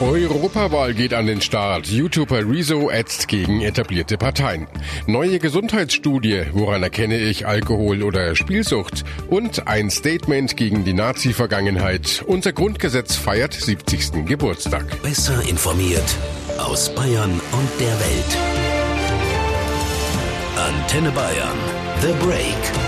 Europawahl geht an den Start. YouTuber Rezo ätzt gegen etablierte Parteien. Neue Gesundheitsstudie, woran erkenne ich Alkohol oder Spielsucht? Und ein Statement gegen die Nazi-Vergangenheit. Unser Grundgesetz feiert 70. Geburtstag. Besser informiert aus Bayern und der Welt. Antenne Bayern. The Break.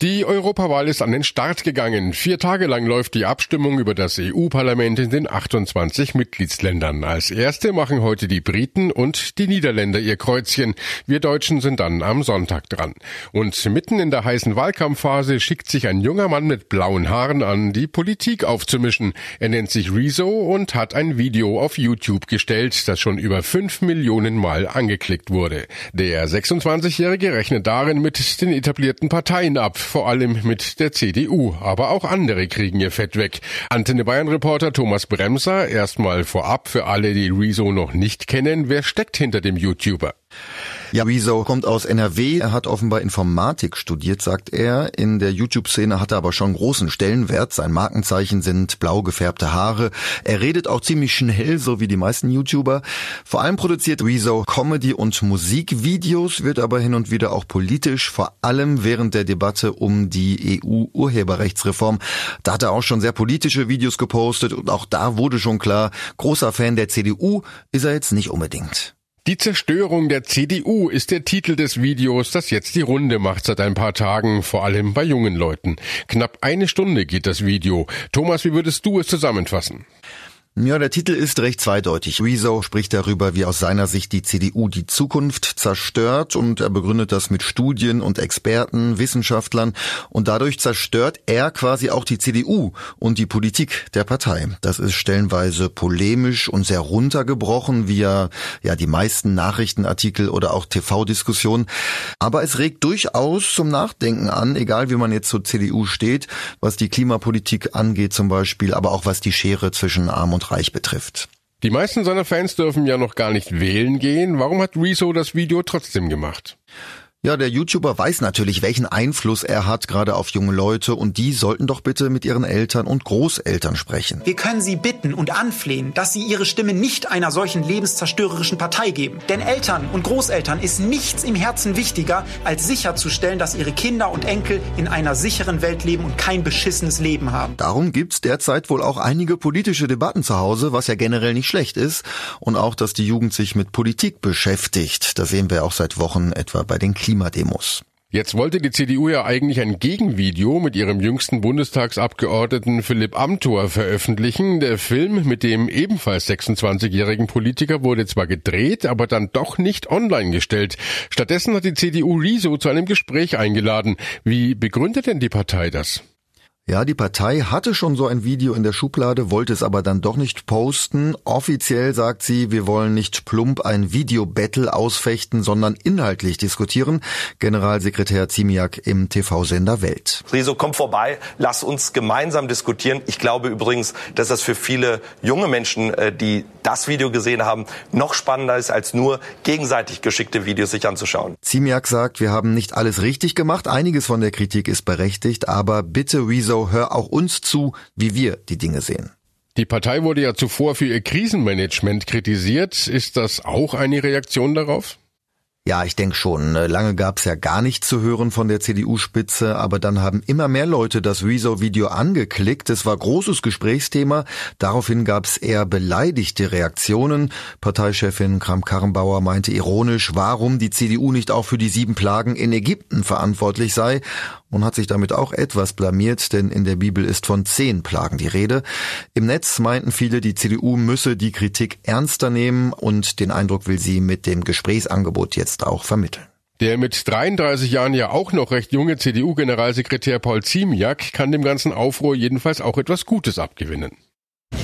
Die Europawahl ist an den Start gegangen. Vier Tage lang läuft die Abstimmung über das EU-Parlament in den 28 Mitgliedsländern. Als erste machen heute die Briten und die Niederländer ihr Kreuzchen. Wir Deutschen sind dann am Sonntag dran. Und mitten in der heißen Wahlkampfphase schickt sich ein junger Mann mit blauen Haaren an, die Politik aufzumischen. Er nennt sich Rezo und hat ein Video auf YouTube gestellt, das schon über fünf Millionen Mal angeklickt wurde. Der 26-Jährige rechnet darin mit den etablierten Parteien ab vor allem mit der CDU. Aber auch andere kriegen ihr Fett weg. Antenne Bayern Reporter Thomas Bremser, erstmal vorab für alle, die Rezo noch nicht kennen, wer steckt hinter dem YouTuber? Ja, Wieso kommt aus NRW. Er hat offenbar Informatik studiert, sagt er. In der YouTube-Szene hat er aber schon großen Stellenwert. Sein Markenzeichen sind blau gefärbte Haare. Er redet auch ziemlich schnell, so wie die meisten YouTuber. Vor allem produziert Rezo Comedy- und Musikvideos, wird aber hin und wieder auch politisch, vor allem während der Debatte um die EU-Urheberrechtsreform. Da hat er auch schon sehr politische Videos gepostet und auch da wurde schon klar, großer Fan der CDU ist er jetzt nicht unbedingt. Die Zerstörung der CDU ist der Titel des Videos, das jetzt die Runde macht seit ein paar Tagen, vor allem bei jungen Leuten. Knapp eine Stunde geht das Video. Thomas, wie würdest du es zusammenfassen? Ja, der Titel ist recht zweideutig. Rezo spricht darüber, wie aus seiner Sicht die CDU die Zukunft zerstört und er begründet das mit Studien und Experten, Wissenschaftlern und dadurch zerstört er quasi auch die CDU und die Politik der Partei. Das ist stellenweise polemisch und sehr runtergebrochen, wie ja, die meisten Nachrichtenartikel oder auch TV-Diskussionen. Aber es regt durchaus zum Nachdenken an, egal wie man jetzt zur CDU steht, was die Klimapolitik angeht zum Beispiel, aber auch was die Schere zwischen Arm und Reich betrifft. Die meisten seiner Fans dürfen ja noch gar nicht wählen gehen. Warum hat Rezo das Video trotzdem gemacht? Ja, der YouTuber weiß natürlich, welchen Einfluss er hat, gerade auf junge Leute, und die sollten doch bitte mit ihren Eltern und Großeltern sprechen. Wir können sie bitten und anflehen, dass sie ihre Stimme nicht einer solchen lebenszerstörerischen Partei geben. Denn Eltern und Großeltern ist nichts im Herzen wichtiger, als sicherzustellen, dass ihre Kinder und Enkel in einer sicheren Welt leben und kein beschissenes Leben haben. Darum gibt's derzeit wohl auch einige politische Debatten zu Hause, was ja generell nicht schlecht ist. Und auch, dass die Jugend sich mit Politik beschäftigt. Das sehen wir auch seit Wochen etwa bei den Klimademos. Jetzt wollte die CDU ja eigentlich ein Gegenvideo mit ihrem jüngsten Bundestagsabgeordneten Philipp Amthor veröffentlichen. Der Film mit dem ebenfalls 26-jährigen Politiker wurde zwar gedreht, aber dann doch nicht online gestellt. Stattdessen hat die CDU Riso zu einem Gespräch eingeladen. Wie begründet denn die Partei das? Ja, die Partei hatte schon so ein Video in der Schublade, wollte es aber dann doch nicht posten. Offiziell sagt sie, wir wollen nicht plump ein Video-Battle ausfechten, sondern inhaltlich diskutieren. Generalsekretär Ziemiak im TV-Sender Welt. Riso, komm vorbei, lass uns gemeinsam diskutieren. Ich glaube übrigens, dass das für viele junge Menschen, äh, die das Video gesehen haben, noch spannender ist, als nur gegenseitig geschickte Videos sich anzuschauen. Ziemiak sagt, wir haben nicht alles richtig gemacht. Einiges von der Kritik ist berechtigt, aber bitte, Riso, hör auch uns zu, wie wir die Dinge sehen. Die Partei wurde ja zuvor für ihr Krisenmanagement kritisiert. Ist das auch eine Reaktion darauf? Ja, ich denke schon. Ne, lange gab's ja gar nichts zu hören von der CDU-Spitze, aber dann haben immer mehr Leute das Rezo-Video angeklickt. Es war großes Gesprächsthema. Daraufhin gab's eher beleidigte Reaktionen. Parteichefin Kram-Karrenbauer meinte ironisch, warum die CDU nicht auch für die sieben Plagen in Ägypten verantwortlich sei und hat sich damit auch etwas blamiert, denn in der Bibel ist von zehn Plagen die Rede. Im Netz meinten viele, die CDU müsse die Kritik ernster nehmen und den Eindruck will sie mit dem Gesprächsangebot jetzt auch vermitteln. Der mit 33 Jahren ja auch noch recht junge CDU-Generalsekretär Paul Ziemiak kann dem ganzen Aufruhr jedenfalls auch etwas Gutes abgewinnen.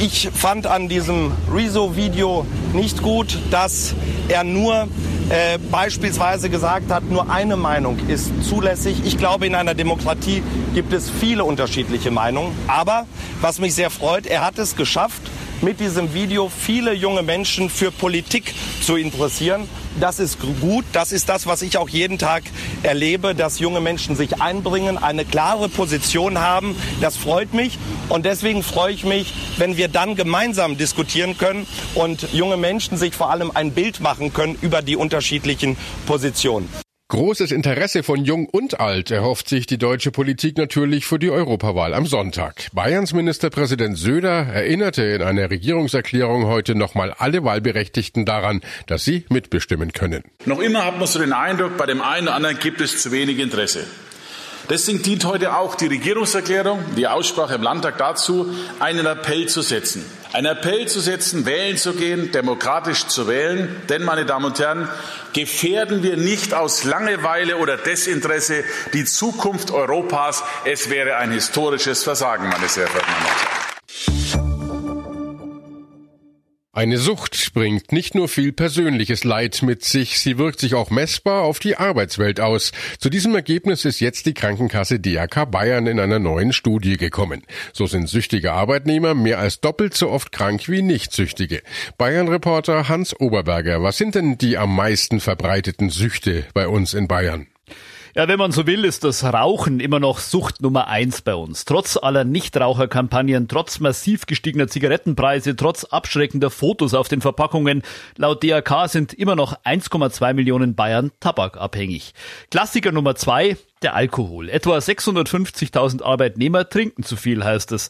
Ich fand an diesem Rezo-Video nicht gut, dass er nur äh, beispielsweise gesagt hat, nur eine Meinung ist zulässig. Ich glaube, in einer Demokratie gibt es viele unterschiedliche Meinungen. Aber was mich sehr freut, er hat es geschafft, mit diesem Video viele junge Menschen für Politik zu interessieren. Das ist gut. Das ist das, was ich auch jeden Tag erlebe, dass junge Menschen sich einbringen, eine klare Position haben. Das freut mich. Und deswegen freue ich mich, wenn wir dann gemeinsam diskutieren können und junge Menschen sich vor allem ein Bild machen können über die unterschiedlichen Positionen. Großes Interesse von Jung und Alt erhofft sich die deutsche Politik natürlich für die Europawahl am Sonntag. Bayerns Ministerpräsident Söder erinnerte in einer Regierungserklärung heute nochmal alle Wahlberechtigten daran, dass sie mitbestimmen können. Noch immer hat man so den Eindruck, bei dem einen oder anderen gibt es zu wenig Interesse. Deswegen dient heute auch die Regierungserklärung, die Aussprache im Landtag dazu, einen Appell zu setzen. Einen Appell zu setzen, wählen zu gehen, demokratisch zu wählen. Denn, meine Damen und Herren, gefährden wir nicht aus Langeweile oder Desinteresse die Zukunft Europas. Es wäre ein historisches Versagen, meine sehr verehrten Damen und Herren. Eine Sucht bringt nicht nur viel persönliches Leid mit sich, sie wirkt sich auch messbar auf die Arbeitswelt aus. Zu diesem Ergebnis ist jetzt die Krankenkasse DAK Bayern in einer neuen Studie gekommen. So sind süchtige Arbeitnehmer mehr als doppelt so oft krank wie Nichtsüchtige. Bayern-Reporter Hans Oberberger, was sind denn die am meisten verbreiteten Süchte bei uns in Bayern? Ja, wenn man so will, ist das Rauchen immer noch Sucht Nummer eins bei uns. Trotz aller Nichtraucherkampagnen, trotz massiv gestiegener Zigarettenpreise, trotz abschreckender Fotos auf den Verpackungen, laut DRK sind immer noch 1,2 Millionen Bayern tabakabhängig. Klassiker Nummer zwei, der Alkohol. Etwa 650.000 Arbeitnehmer trinken zu viel, heißt es.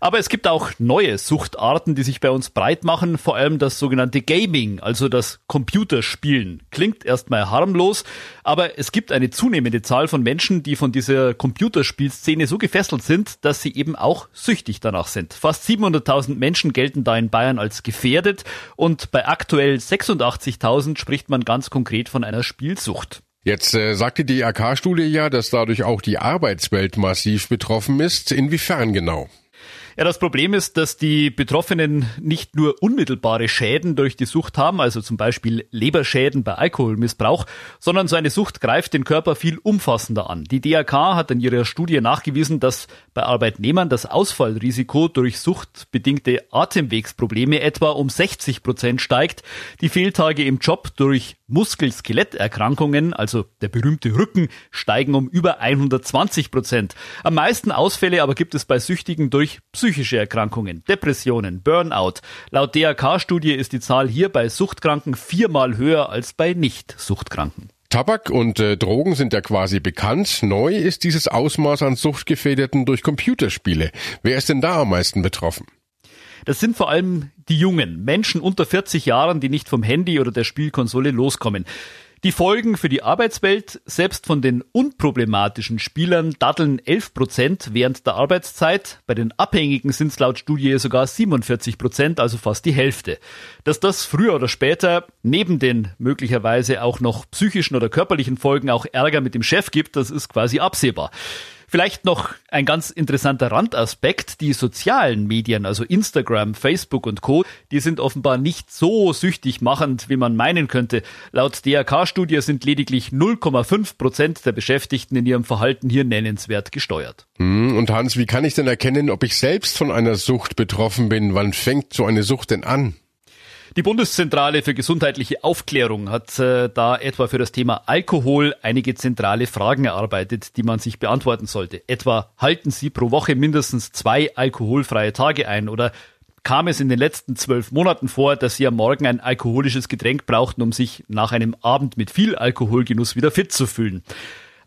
Aber es gibt auch neue Suchtarten, die sich bei uns breit machen, vor allem das sogenannte Gaming, also das Computerspielen. Klingt erstmal harmlos, aber es gibt eine zunehmende Zahl von Menschen, die von dieser Computerspielszene so gefesselt sind, dass sie eben auch süchtig danach sind. Fast 700.000 Menschen gelten da in Bayern als gefährdet und bei aktuell 86.000 spricht man ganz konkret von einer Spielsucht. Jetzt äh, sagte die AK-Studie ja, dass dadurch auch die Arbeitswelt massiv betroffen ist. Inwiefern genau? Ja, das Problem ist, dass die Betroffenen nicht nur unmittelbare Schäden durch die Sucht haben, also zum Beispiel Leberschäden bei Alkoholmissbrauch, sondern so eine Sucht greift den Körper viel umfassender an. Die DRK hat in ihrer Studie nachgewiesen, dass bei Arbeitnehmern das Ausfallrisiko durch suchtbedingte Atemwegsprobleme etwa um 60 Prozent steigt, die Fehltage im Job durch Muskel-Skeletterkrankungen, also der berühmte Rücken, steigen um über 120 Prozent. Am meisten Ausfälle aber gibt es bei Süchtigen durch psychische Erkrankungen, Depressionen, Burnout. Laut DRK-Studie ist die Zahl hier bei Suchtkranken viermal höher als bei Nicht-Suchtkranken. Tabak und äh, Drogen sind ja quasi bekannt. Neu ist dieses Ausmaß an Suchtgefährdeten durch Computerspiele. Wer ist denn da am meisten betroffen? Das sind vor allem die Jungen, Menschen unter 40 Jahren, die nicht vom Handy oder der Spielkonsole loskommen. Die Folgen für die Arbeitswelt, selbst von den unproblematischen Spielern, daddeln 11 Prozent während der Arbeitszeit. Bei den Abhängigen sind es laut Studie sogar 47 Prozent, also fast die Hälfte. Dass das früher oder später neben den möglicherweise auch noch psychischen oder körperlichen Folgen auch Ärger mit dem Chef gibt, das ist quasi absehbar. Vielleicht noch ein ganz interessanter Randaspekt. Die sozialen Medien, also Instagram, Facebook und Co., die sind offenbar nicht so süchtig machend, wie man meinen könnte. Laut DRK-Studie sind lediglich 0,5 Prozent der Beschäftigten in ihrem Verhalten hier nennenswert gesteuert. Hm, und Hans, wie kann ich denn erkennen, ob ich selbst von einer Sucht betroffen bin? Wann fängt so eine Sucht denn an? Die Bundeszentrale für gesundheitliche Aufklärung hat äh, da etwa für das Thema Alkohol einige zentrale Fragen erarbeitet, die man sich beantworten sollte. Etwa halten Sie pro Woche mindestens zwei alkoholfreie Tage ein oder kam es in den letzten zwölf Monaten vor, dass Sie am Morgen ein alkoholisches Getränk brauchten, um sich nach einem Abend mit viel Alkoholgenuss wieder fit zu fühlen.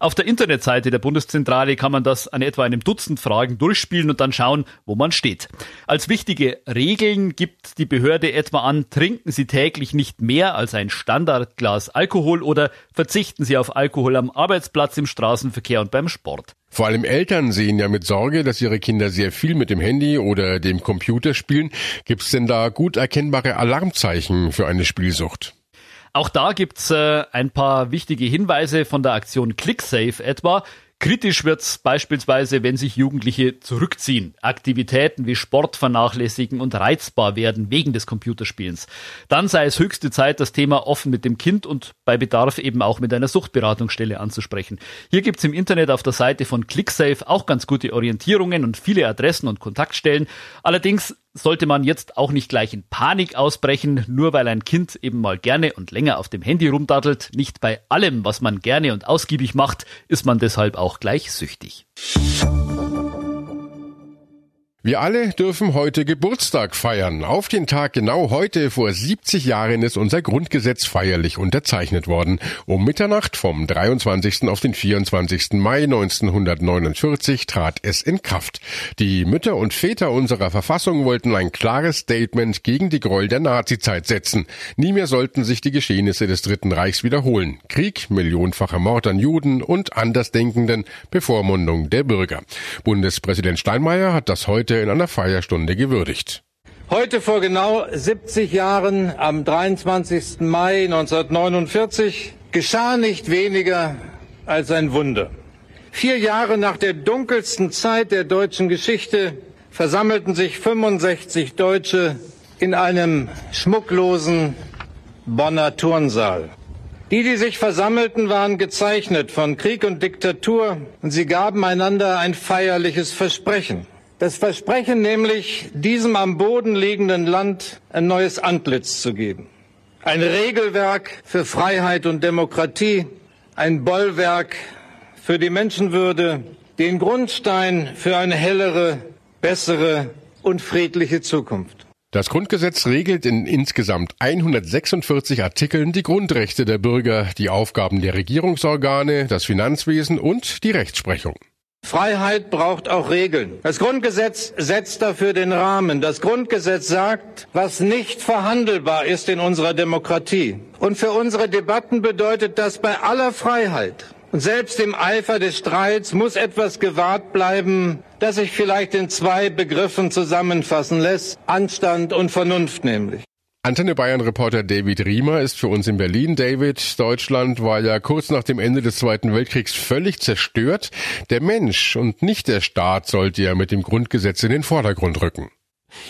Auf der Internetseite der Bundeszentrale kann man das an etwa einem Dutzend Fragen durchspielen und dann schauen, wo man steht. Als wichtige Regeln gibt die Behörde etwa an, trinken Sie täglich nicht mehr als ein Standardglas Alkohol oder verzichten Sie auf Alkohol am Arbeitsplatz, im Straßenverkehr und beim Sport. Vor allem Eltern sehen ja mit Sorge, dass ihre Kinder sehr viel mit dem Handy oder dem Computer spielen. Gibt es denn da gut erkennbare Alarmzeichen für eine Spielsucht? Auch da gibt's äh, ein paar wichtige Hinweise von der Aktion ClickSafe etwa. Kritisch wird's beispielsweise, wenn sich Jugendliche zurückziehen, Aktivitäten wie Sport vernachlässigen und reizbar werden wegen des Computerspielens. Dann sei es höchste Zeit, das Thema offen mit dem Kind und bei Bedarf eben auch mit einer Suchtberatungsstelle anzusprechen. Hier gibt's im Internet auf der Seite von ClickSafe auch ganz gute Orientierungen und viele Adressen und Kontaktstellen. Allerdings sollte man jetzt auch nicht gleich in Panik ausbrechen, nur weil ein Kind eben mal gerne und länger auf dem Handy rumdattelt. Nicht bei allem, was man gerne und ausgiebig macht, ist man deshalb auch gleich süchtig. Wir alle dürfen heute Geburtstag feiern. Auf den Tag genau heute vor 70 Jahren ist unser Grundgesetz feierlich unterzeichnet worden. Um Mitternacht vom 23. auf den 24. Mai 1949 trat es in Kraft. Die Mütter und Väter unserer Verfassung wollten ein klares Statement gegen die Gräuel der Nazizeit setzen. Nie mehr sollten sich die Geschehnisse des Dritten Reichs wiederholen. Krieg, millionenfacher Mord an Juden und Andersdenkenden, Bevormundung der Bürger. Bundespräsident Steinmeier hat das heute heute in einer Feierstunde gewürdigt. Heute vor genau 70 Jahren, am 23. Mai 1949, geschah nicht weniger als ein Wunder. Vier Jahre nach der dunkelsten Zeit der deutschen Geschichte versammelten sich 65 Deutsche in einem schmucklosen Bonner Turnsaal. Die, die sich versammelten, waren gezeichnet von Krieg und Diktatur und sie gaben einander ein feierliches Versprechen. Das Versprechen nämlich, diesem am Boden liegenden Land ein neues Antlitz zu geben. Ein Regelwerk für Freiheit und Demokratie, ein Bollwerk für die Menschenwürde, den Grundstein für eine hellere, bessere und friedliche Zukunft. Das Grundgesetz regelt in insgesamt 146 Artikeln die Grundrechte der Bürger, die Aufgaben der Regierungsorgane, das Finanzwesen und die Rechtsprechung. Freiheit braucht auch Regeln. Das Grundgesetz setzt dafür den Rahmen. Das Grundgesetz sagt, was nicht verhandelbar ist in unserer Demokratie. Und für unsere Debatten bedeutet das bei aller Freiheit und selbst im Eifer des Streits muss etwas gewahrt bleiben, das sich vielleicht in zwei Begriffen zusammenfassen lässt. Anstand und Vernunft nämlich. Antenne Bayern Reporter David Riemer ist für uns in Berlin. David, Deutschland war ja kurz nach dem Ende des Zweiten Weltkriegs völlig zerstört. Der Mensch und nicht der Staat sollte ja mit dem Grundgesetz in den Vordergrund rücken.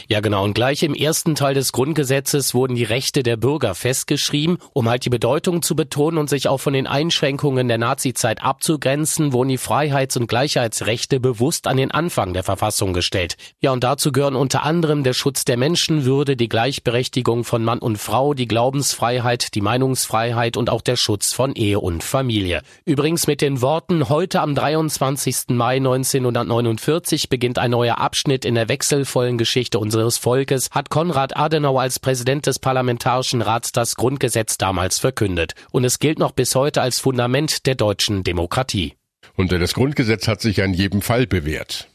Ja, genau. Und gleich im ersten Teil des Grundgesetzes wurden die Rechte der Bürger festgeschrieben, um halt die Bedeutung zu betonen und sich auch von den Einschränkungen der Nazizeit abzugrenzen, wurden die Freiheits- und Gleichheitsrechte bewusst an den Anfang der Verfassung gestellt. Ja, und dazu gehören unter anderem der Schutz der Menschenwürde, die Gleichberechtigung von Mann und Frau, die Glaubensfreiheit, die Meinungsfreiheit und auch der Schutz von Ehe und Familie. Übrigens mit den Worten, heute am 23. Mai 1949 beginnt ein neuer Abschnitt in der wechselvollen Geschichte Geschichte unseres Volkes hat Konrad Adenauer als Präsident des Parlamentarischen Rats das Grundgesetz damals verkündet. Und es gilt noch bis heute als Fundament der deutschen Demokratie. Und das Grundgesetz hat sich an jedem Fall bewährt.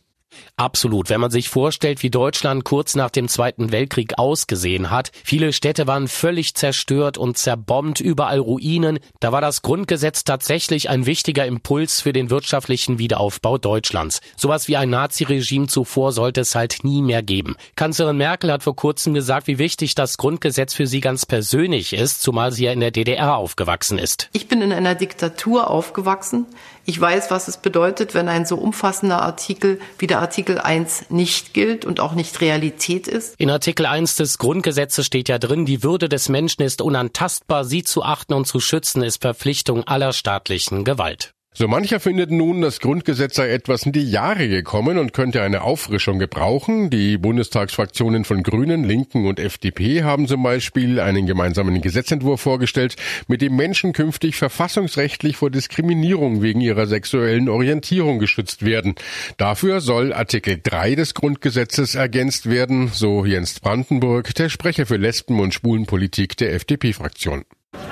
Absolut. Wenn man sich vorstellt, wie Deutschland kurz nach dem Zweiten Weltkrieg ausgesehen hat, viele Städte waren völlig zerstört und zerbombt, überall Ruinen, da war das Grundgesetz tatsächlich ein wichtiger Impuls für den wirtschaftlichen Wiederaufbau Deutschlands. Sowas wie ein Naziregime zuvor sollte es halt nie mehr geben. Kanzlerin Merkel hat vor kurzem gesagt, wie wichtig das Grundgesetz für sie ganz persönlich ist, zumal sie ja in der DDR aufgewachsen ist. Ich bin in einer Diktatur aufgewachsen. Ich weiß, was es bedeutet, wenn ein so umfassender Artikel wie der Artikel 1 nicht gilt und auch nicht Realität ist. In Artikel 1 des Grundgesetzes steht ja drin, die Würde des Menschen ist unantastbar, sie zu achten und zu schützen ist Verpflichtung aller staatlichen Gewalt. So mancher findet nun, das Grundgesetz sei etwas in die Jahre gekommen und könnte eine Auffrischung gebrauchen. Die Bundestagsfraktionen von Grünen, Linken und FDP haben zum Beispiel einen gemeinsamen Gesetzentwurf vorgestellt, mit dem Menschen künftig verfassungsrechtlich vor Diskriminierung wegen ihrer sexuellen Orientierung geschützt werden. Dafür soll Artikel 3 des Grundgesetzes ergänzt werden, so Jens Brandenburg, der Sprecher für Lesben- und Schwulenpolitik der FDP-Fraktion.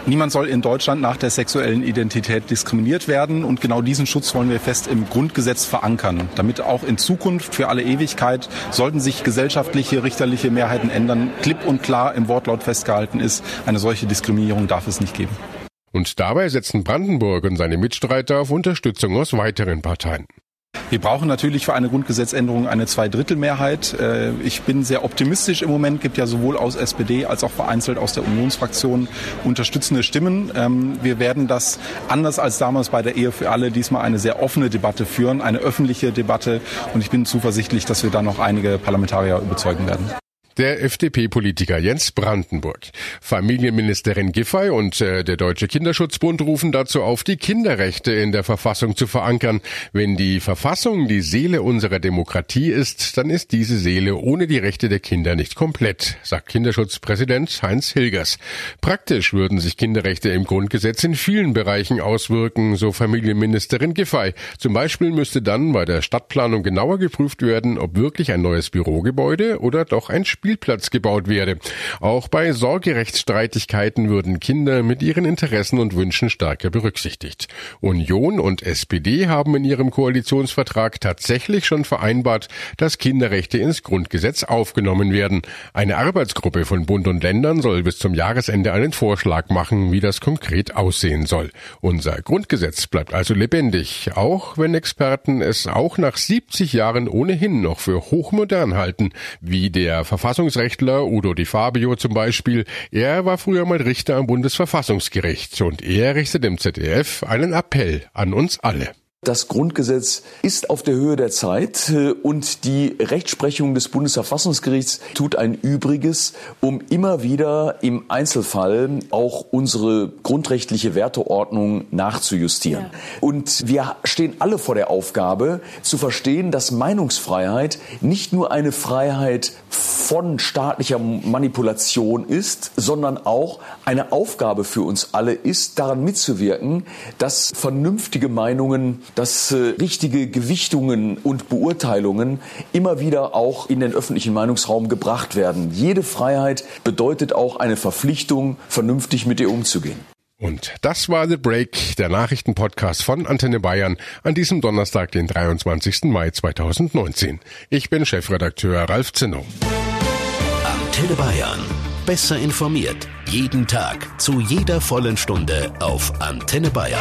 Niemand soll in Deutschland nach der sexuellen Identität diskriminiert werden und genau diesen Schutz wollen wir fest im Grundgesetz verankern, damit auch in Zukunft für alle Ewigkeit sollten sich gesellschaftliche, richterliche Mehrheiten ändern, klipp und klar im Wortlaut festgehalten ist, eine solche Diskriminierung darf es nicht geben. Und dabei setzen Brandenburg und seine Mitstreiter auf Unterstützung aus weiteren Parteien. Wir brauchen natürlich für eine Grundgesetzänderung eine Zweidrittelmehrheit. Äh, ich bin sehr optimistisch im Moment. Gibt ja sowohl aus SPD als auch vereinzelt aus der Unionsfraktion unterstützende Stimmen. Ähm, wir werden das anders als damals bei der Ehe für alle diesmal eine sehr offene Debatte führen, eine öffentliche Debatte. Und ich bin zuversichtlich, dass wir da noch einige Parlamentarier überzeugen werden der FDP-Politiker Jens Brandenburg. Familienministerin Giffey und äh, der Deutsche Kinderschutzbund rufen dazu auf, die Kinderrechte in der Verfassung zu verankern. Wenn die Verfassung die Seele unserer Demokratie ist, dann ist diese Seele ohne die Rechte der Kinder nicht komplett, sagt Kinderschutzpräsident Heinz Hilgers. Praktisch würden sich Kinderrechte im Grundgesetz in vielen Bereichen auswirken, so Familienministerin Giffey. Zum Beispiel müsste dann bei der Stadtplanung genauer geprüft werden, ob wirklich ein neues Bürogebäude oder doch ein Spielplatz gebaut werde. Auch bei Sorgerechtsstreitigkeiten würden Kinder mit ihren Interessen und Wünschen stärker berücksichtigt. Union und SPD haben in ihrem Koalitionsvertrag tatsächlich schon vereinbart, dass Kinderrechte ins Grundgesetz aufgenommen werden. Eine Arbeitsgruppe von Bund und Ländern soll bis zum Jahresende einen Vorschlag machen, wie das konkret aussehen soll. Unser Grundgesetz bleibt also lebendig, auch wenn Experten es auch nach 70 Jahren ohnehin noch für hochmodern halten, wie der Verfassungsrechtler Verfassungsrechtler Udo Di Fabio zum Beispiel. Er war früher mal Richter am Bundesverfassungsgericht und er richtet im ZDF einen Appell an uns alle. Das Grundgesetz ist auf der Höhe der Zeit äh, und die Rechtsprechung des Bundesverfassungsgerichts tut ein Übriges, um immer wieder im Einzelfall auch unsere grundrechtliche Werteordnung nachzujustieren. Ja. Und wir stehen alle vor der Aufgabe zu verstehen, dass Meinungsfreiheit nicht nur eine Freiheit von staatlicher Manipulation ist, sondern auch eine Aufgabe für uns alle ist, daran mitzuwirken, dass vernünftige Meinungen dass äh, richtige Gewichtungen und Beurteilungen immer wieder auch in den öffentlichen Meinungsraum gebracht werden. Jede Freiheit bedeutet auch eine Verpflichtung, vernünftig mit ihr umzugehen. Und das war The Break, der Nachrichtenpodcast von Antenne Bayern an diesem Donnerstag, den 23. Mai 2019. Ich bin Chefredakteur Ralf Zinno. Antenne Bayern. Besser informiert. Jeden Tag. Zu jeder vollen Stunde auf Antenne Bayern.